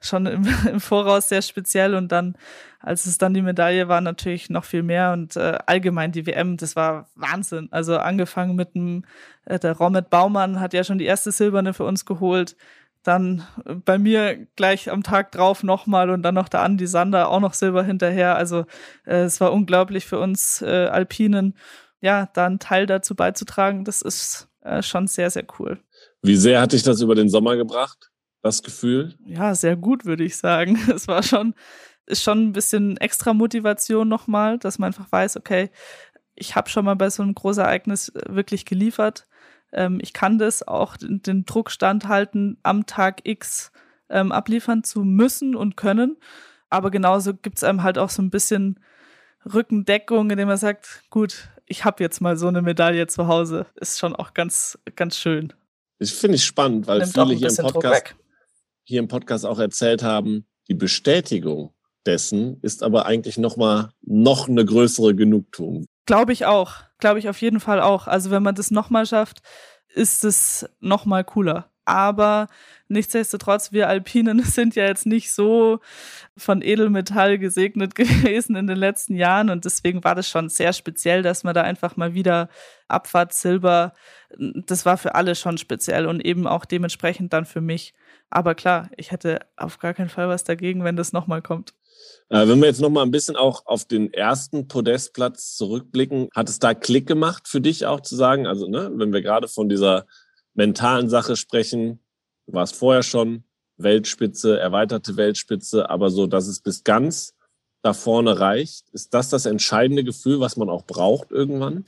schon im, im Voraus sehr speziell und dann, als es dann die Medaille war, natürlich noch viel mehr und äh, allgemein die WM, das war Wahnsinn. Also angefangen mit dem, äh, der Romet Baumann hat ja schon die erste Silberne für uns geholt dann bei mir gleich am Tag drauf nochmal und dann noch der Andi Sander auch noch Silber hinterher. Also äh, es war unglaublich für uns äh, Alpinen, ja, da einen Teil dazu beizutragen. Das ist äh, schon sehr, sehr cool. Wie sehr hat dich das über den Sommer gebracht, das Gefühl? Ja, sehr gut, würde ich sagen. Es war schon, ist schon ein bisschen extra Motivation nochmal, dass man einfach weiß, okay, ich habe schon mal bei so einem Großereignis wirklich geliefert ähm, ich kann das auch den, den Druck standhalten, am Tag X ähm, abliefern zu müssen und können. Aber genauso gibt es einem halt auch so ein bisschen Rückendeckung, indem man sagt, gut, ich habe jetzt mal so eine Medaille zu Hause. Ist schon auch ganz, ganz schön. Ich finde ich spannend, weil Nimmt viele hier im, Podcast, hier im Podcast auch erzählt haben, die Bestätigung dessen ist aber eigentlich noch mal noch eine größere Genugtuung. Glaube ich auch. Glaube ich auf jeden Fall auch. Also wenn man das nochmal schafft, ist es nochmal cooler. Aber nichtsdestotrotz, wir Alpinen sind ja jetzt nicht so von Edelmetall gesegnet gewesen in den letzten Jahren und deswegen war das schon sehr speziell, dass man da einfach mal wieder Abfahrt Silber, das war für alle schon speziell und eben auch dementsprechend dann für mich. Aber klar, ich hätte auf gar keinen Fall was dagegen, wenn das nochmal kommt. Äh, wenn wir jetzt noch mal ein bisschen auch auf den ersten Podestplatz zurückblicken, hat es da Klick gemacht für dich auch zu sagen, also ne, wenn wir gerade von dieser mentalen Sache sprechen, du warst vorher schon Weltspitze, erweiterte Weltspitze, aber so, dass es bis ganz da vorne reicht, ist das das entscheidende Gefühl, was man auch braucht irgendwann?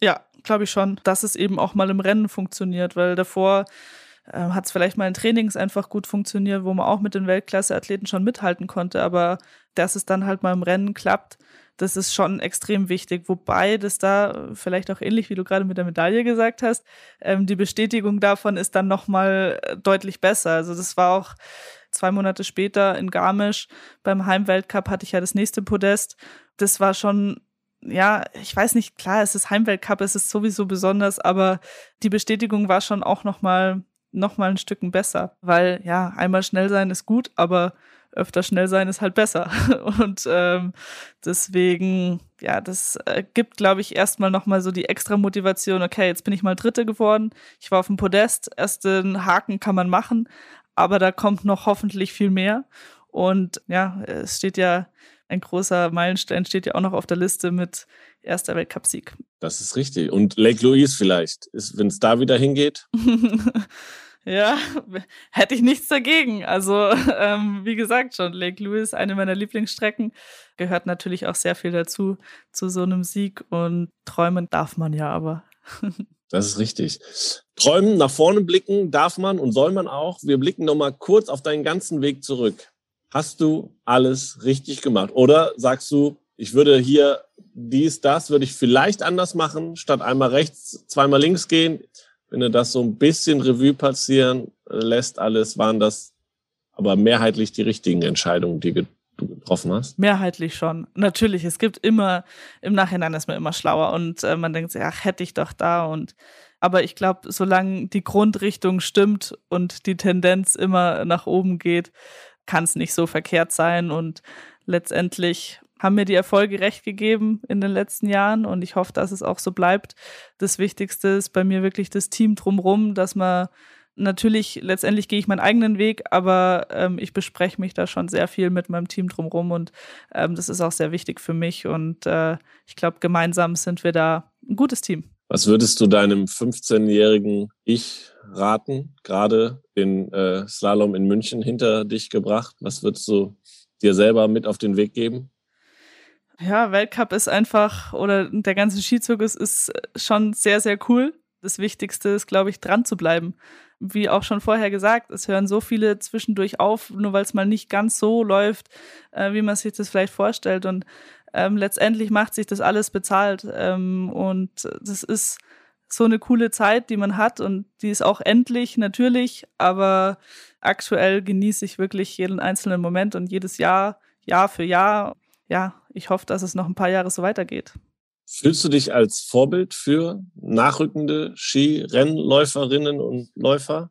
Ja, glaube ich schon, dass es eben auch mal im Rennen funktioniert, weil davor äh, hat es vielleicht mal in Trainings einfach gut funktioniert, wo man auch mit den Weltklasse-Athleten schon mithalten konnte. Aber dass es dann halt mal im Rennen klappt, das ist schon extrem wichtig. Wobei das da vielleicht auch ähnlich, wie du gerade mit der Medaille gesagt hast, ähm, die Bestätigung davon ist dann nochmal äh, deutlich besser. Also das war auch zwei Monate später in Garmisch beim Heimweltcup hatte ich ja das nächste Podest. Das war schon ja, ich weiß nicht, klar, es ist Heimweltcup, es ist sowieso besonders, aber die Bestätigung war schon auch nochmal noch mal ein Stück besser, weil ja, einmal schnell sein ist gut, aber öfter schnell sein ist halt besser. Und ähm, deswegen, ja, das äh, gibt, glaube ich, erstmal nochmal so die extra Motivation, okay, jetzt bin ich mal Dritte geworden, ich war auf dem Podest, ersten Haken kann man machen, aber da kommt noch hoffentlich viel mehr. Und ja, es steht ja, ein großer Meilenstein steht ja auch noch auf der Liste mit erster Weltcupsieg. Das ist richtig. Und Lake Louise vielleicht, wenn es da wieder hingeht? Ja, hätte ich nichts dagegen. Also, ähm, wie gesagt schon, Lake Louise, eine meiner Lieblingsstrecken, gehört natürlich auch sehr viel dazu, zu so einem Sieg. Und träumen darf man ja aber. Das ist richtig. Träumen, nach vorne blicken darf man und soll man auch. Wir blicken nochmal kurz auf deinen ganzen Weg zurück. Hast du alles richtig gemacht? Oder sagst du, ich würde hier dies, das, würde ich vielleicht anders machen, statt einmal rechts, zweimal links gehen wenn du das so ein bisschen Revue passieren lässt, alles, waren das aber mehrheitlich die richtigen Entscheidungen, die du getroffen hast? Mehrheitlich schon. Natürlich, es gibt immer, im Nachhinein ist man immer schlauer und äh, man denkt sich, ach, hätte ich doch da und aber ich glaube, solange die Grundrichtung stimmt und die Tendenz immer nach oben geht, kann es nicht so verkehrt sein und letztendlich haben mir die Erfolge recht gegeben in den letzten Jahren und ich hoffe, dass es auch so bleibt. Das Wichtigste ist bei mir wirklich das Team drumrum, dass man Natürlich, letztendlich gehe ich meinen eigenen Weg, aber ähm, ich bespreche mich da schon sehr viel mit meinem Team drumherum und ähm, das ist auch sehr wichtig für mich. Und äh, ich glaube, gemeinsam sind wir da ein gutes Team. Was würdest du deinem 15-jährigen Ich raten, gerade den äh, Slalom in München hinter dich gebracht? Was würdest du dir selber mit auf den Weg geben? Ja, Weltcup ist einfach, oder der ganze Skizirkus ist schon sehr, sehr cool. Das Wichtigste ist, glaube ich, dran zu bleiben. Wie auch schon vorher gesagt, es hören so viele zwischendurch auf, nur weil es mal nicht ganz so läuft, äh, wie man sich das vielleicht vorstellt. Und ähm, letztendlich macht sich das alles bezahlt. Ähm, und das ist so eine coole Zeit, die man hat und die ist auch endlich natürlich, aber aktuell genieße ich wirklich jeden einzelnen Moment und jedes Jahr, Jahr für Jahr. Ja, ich hoffe, dass es noch ein paar Jahre so weitergeht. Fühlst du dich als Vorbild für nachrückende Skirennläuferinnen und Läufer?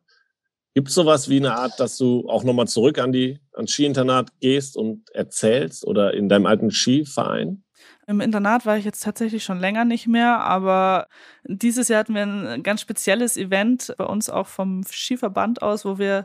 Gibt es sowas wie eine Art, dass du auch nochmal zurück an die ans Skiinternat gehst und erzählst oder in deinem alten Skiverein? Im Internat war ich jetzt tatsächlich schon länger nicht mehr, aber dieses Jahr hatten wir ein ganz spezielles Event bei uns auch vom Skiverband aus, wo wir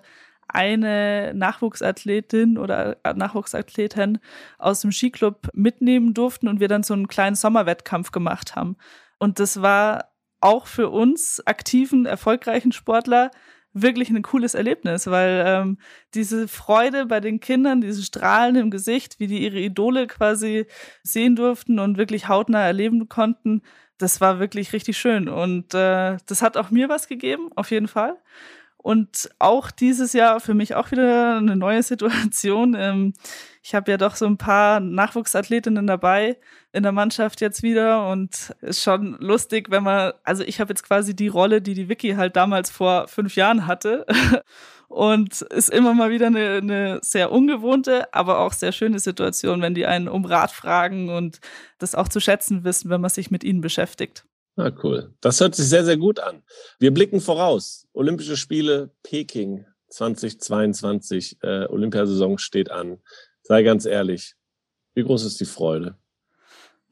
eine Nachwuchsathletin oder Nachwuchsathletin aus dem Skiclub mitnehmen durften und wir dann so einen kleinen Sommerwettkampf gemacht haben. Und das war auch für uns aktiven, erfolgreichen Sportler wirklich ein cooles Erlebnis, weil ähm, diese Freude bei den Kindern, diese Strahlen im Gesicht, wie die ihre Idole quasi sehen durften und wirklich hautnah erleben konnten, das war wirklich richtig schön. Und äh, das hat auch mir was gegeben, auf jeden Fall. Und auch dieses Jahr für mich auch wieder eine neue Situation. Ähm, ich habe ja doch so ein paar Nachwuchsathletinnen dabei in der Mannschaft jetzt wieder und ist schon lustig, wenn man, also ich habe jetzt quasi die Rolle, die die Vicky halt damals vor fünf Jahren hatte. Und ist immer mal wieder eine, eine sehr ungewohnte, aber auch sehr schöne Situation, wenn die einen um Rat fragen und das auch zu schätzen wissen, wenn man sich mit ihnen beschäftigt. Ah, cool. Das hört sich sehr, sehr gut an. Wir blicken voraus. Olympische Spiele Peking 2022. Äh, Olympiasaison steht an. Sei ganz ehrlich. Wie groß ist die Freude?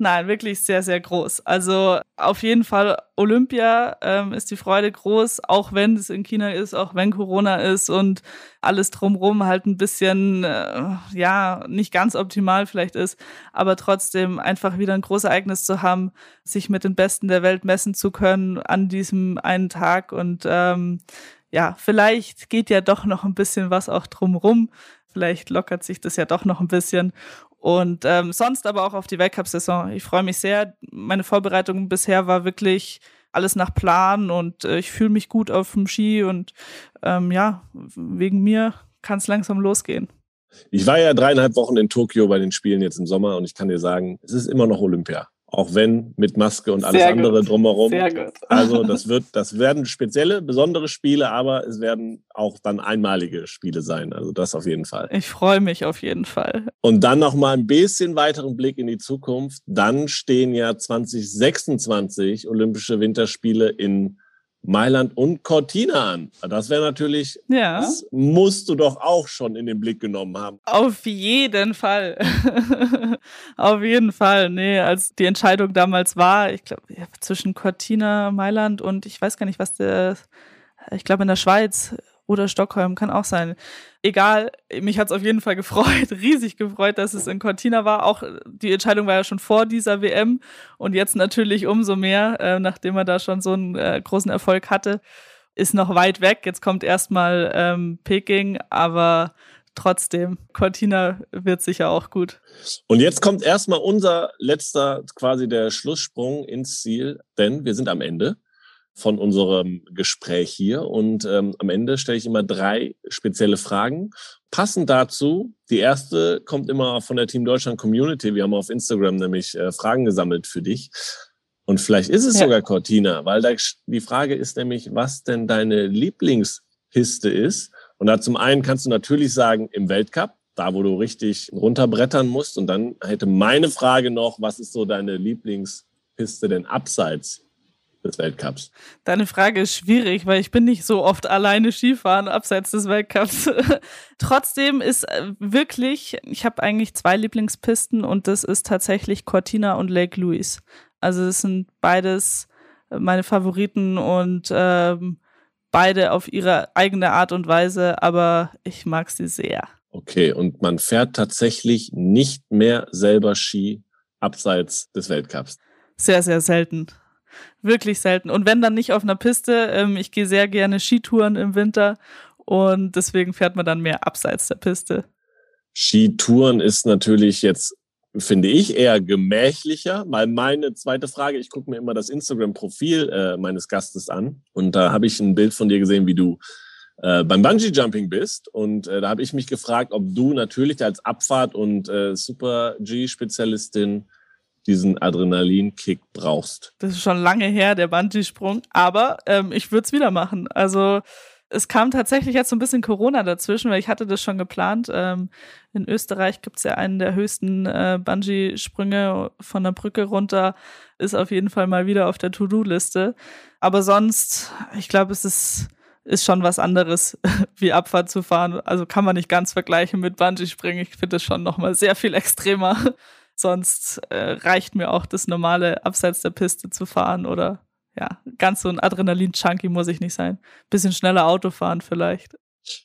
Nein, wirklich sehr, sehr groß. Also auf jeden Fall Olympia ähm, ist die Freude groß, auch wenn es in China ist, auch wenn Corona ist und alles drumrum halt ein bisschen, äh, ja, nicht ganz optimal vielleicht ist, aber trotzdem einfach wieder ein großes Ereignis zu haben, sich mit den Besten der Welt messen zu können an diesem einen Tag und ähm, ja, vielleicht geht ja doch noch ein bisschen was auch drumrum. Vielleicht lockert sich das ja doch noch ein bisschen. Und ähm, sonst aber auch auf die Weltcup-Saison. Ich freue mich sehr. Meine Vorbereitung bisher war wirklich alles nach Plan und äh, ich fühle mich gut auf dem Ski und ähm, ja, wegen mir kann es langsam losgehen. Ich war ja dreieinhalb Wochen in Tokio bei den Spielen jetzt im Sommer und ich kann dir sagen, es ist immer noch Olympia auch wenn mit Maske und alles Sehr andere gut. drumherum. Sehr gut. Also das wird, das werden spezielle, besondere Spiele, aber es werden auch dann einmalige Spiele sein. Also das auf jeden Fall. Ich freue mich auf jeden Fall. Und dann noch mal ein bisschen weiteren Blick in die Zukunft. Dann stehen ja 2026 Olympische Winterspiele in Mailand und Cortina an. Das wäre natürlich, ja. das musst du doch auch schon in den Blick genommen haben. Auf jeden Fall. Auf jeden Fall. Nee, als die Entscheidung damals war, ich glaube, zwischen Cortina, Mailand und ich weiß gar nicht, was der, ich glaube in der Schweiz oder Stockholm, kann auch sein. Egal, mich hat es auf jeden Fall gefreut, riesig gefreut, dass es in Cortina war. Auch die Entscheidung war ja schon vor dieser WM und jetzt natürlich umso mehr, äh, nachdem er da schon so einen äh, großen Erfolg hatte. Ist noch weit weg. Jetzt kommt erstmal ähm, Peking, aber trotzdem, Cortina wird sicher auch gut. Und jetzt kommt erstmal unser letzter, quasi der Schlusssprung ins Ziel, denn wir sind am Ende von unserem Gespräch hier. Und ähm, am Ende stelle ich immer drei spezielle Fragen. Passend dazu, die erste kommt immer von der Team Deutschland Community. Wir haben auf Instagram nämlich äh, Fragen gesammelt für dich. Und vielleicht ist es ja. sogar Cortina, weil da, die Frage ist nämlich, was denn deine Lieblingspiste ist. Und da zum einen kannst du natürlich sagen, im Weltcup, da wo du richtig runterbrettern musst. Und dann hätte meine Frage noch, was ist so deine Lieblingspiste denn abseits des Weltcups? Deine Frage ist schwierig, weil ich bin nicht so oft alleine Skifahren abseits des Weltcups. Trotzdem ist äh, wirklich, ich habe eigentlich zwei Lieblingspisten und das ist tatsächlich Cortina und Lake Louise. Also es sind beides meine Favoriten und ähm, beide auf ihre eigene Art und Weise, aber ich mag sie sehr. Okay, und man fährt tatsächlich nicht mehr selber Ski abseits des Weltcups. Sehr, sehr selten. Wirklich selten. Und wenn dann nicht auf einer Piste, ähm, ich gehe sehr gerne Skitouren im Winter und deswegen fährt man dann mehr abseits der Piste. Skitouren ist natürlich jetzt, finde ich, eher gemächlicher. Mal meine zweite Frage, ich gucke mir immer das Instagram-Profil äh, meines Gastes an und da habe ich ein Bild von dir gesehen, wie du äh, beim Bungee Jumping bist. Und äh, da habe ich mich gefragt, ob du natürlich als Abfahrt und äh, Super G-Spezialistin diesen Adrenalinkick brauchst. Das ist schon lange her, der Bungee-Sprung, aber ähm, ich würde es wieder machen. Also es kam tatsächlich jetzt so ein bisschen Corona dazwischen, weil ich hatte das schon geplant. Ähm, in Österreich gibt's ja einen der höchsten äh, Bungee-Sprünge von der Brücke runter. Ist auf jeden Fall mal wieder auf der To-Do-Liste. Aber sonst, ich glaube, es ist ist schon was anderes, wie Abfahrt zu fahren. Also kann man nicht ganz vergleichen mit Bungee-Springen. Ich finde es schon nochmal sehr viel extremer. Sonst äh, reicht mir auch das normale abseits der Piste zu fahren oder ja, ganz so ein Adrenalin-Chunky muss ich nicht sein. Bisschen schneller Auto fahren vielleicht.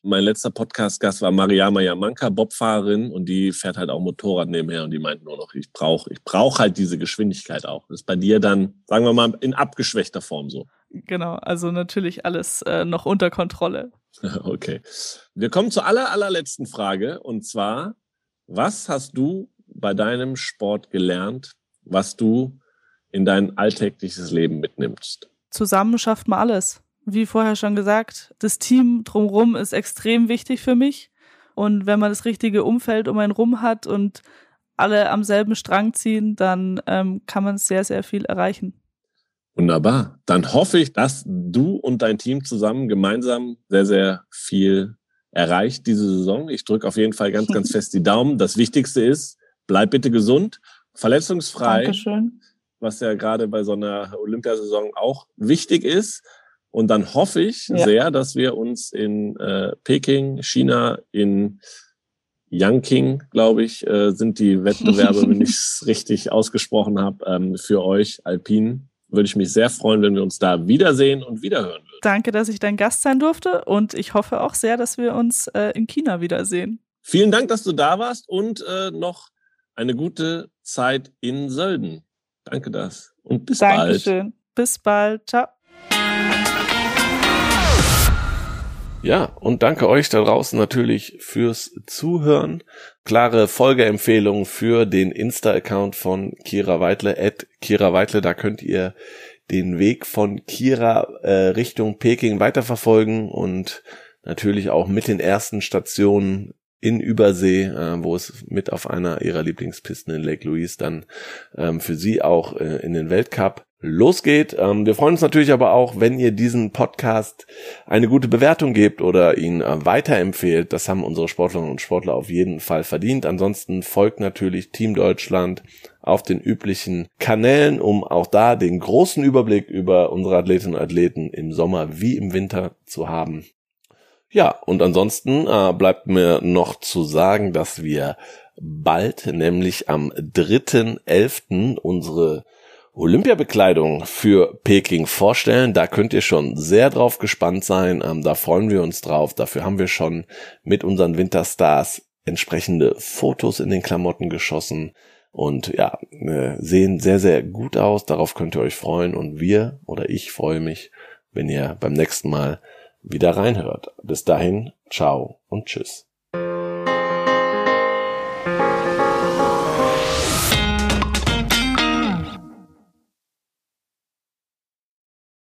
Mein letzter Podcast-Gast war Mariama Yamanka, Bobfahrerin, und die fährt halt auch Motorrad nebenher und die meint nur noch, ich brauche ich brauch halt diese Geschwindigkeit auch. Das ist bei dir dann, sagen wir mal, in abgeschwächter Form so. Genau, also natürlich alles äh, noch unter Kontrolle. Okay. Wir kommen zur aller, allerletzten Frage und zwar, was hast du bei deinem Sport gelernt, was du in dein alltägliches Leben mitnimmst? Zusammen schafft man alles. Wie vorher schon gesagt, das Team drumherum ist extrem wichtig für mich. Und wenn man das richtige Umfeld um einen rum hat und alle am selben Strang ziehen, dann ähm, kann man sehr, sehr viel erreichen. Wunderbar. Dann hoffe ich, dass du und dein Team zusammen gemeinsam sehr, sehr viel erreicht diese Saison. Ich drücke auf jeden Fall ganz, ganz fest die Daumen. Das Wichtigste ist, bleib bitte gesund, verletzungsfrei. Dankeschön. Was ja gerade bei so einer Olympiasaison auch wichtig ist. Und dann hoffe ich ja. sehr, dass wir uns in äh, Peking, China, in Yanqing, glaube ich, äh, sind die Wettbewerbe, wenn ich es richtig ausgesprochen habe, ähm, für euch Alpinen würde ich mich sehr freuen, wenn wir uns da wiedersehen und wiederhören würden. Danke, dass ich dein Gast sein durfte und ich hoffe auch sehr, dass wir uns äh, in China wiedersehen. Vielen Dank, dass du da warst und äh, noch eine gute Zeit in Sölden. Danke das und bis Dankeschön. bald. Dankeschön. Bis bald. Ciao. Ja, und danke euch da draußen natürlich fürs Zuhören. Klare Folgeempfehlung für den Insta-Account von Kira Weitle, at Kira Weitle. Da könnt ihr den Weg von Kira äh, Richtung Peking weiterverfolgen und natürlich auch mit den ersten Stationen in Übersee, äh, wo es mit auf einer ihrer Lieblingspisten in Lake Louise dann ähm, für sie auch äh, in den Weltcup losgeht. Ähm, wir freuen uns natürlich aber auch, wenn ihr diesen Podcast eine gute Bewertung gebt oder ihn äh, weiterempfehlt. Das haben unsere Sportlerinnen und Sportler auf jeden Fall verdient. Ansonsten folgt natürlich Team Deutschland auf den üblichen Kanälen, um auch da den großen Überblick über unsere Athletinnen und Athleten im Sommer wie im Winter zu haben. Ja, und ansonsten äh, bleibt mir noch zu sagen, dass wir bald, nämlich am 3.11. unsere Olympiabekleidung für Peking vorstellen. Da könnt ihr schon sehr drauf gespannt sein. Ähm, da freuen wir uns drauf. Dafür haben wir schon mit unseren Winterstars entsprechende Fotos in den Klamotten geschossen und ja, äh, sehen sehr, sehr gut aus. Darauf könnt ihr euch freuen und wir oder ich freue mich, wenn ihr beim nächsten Mal wieder reinhört. Bis dahin, ciao und tschüss.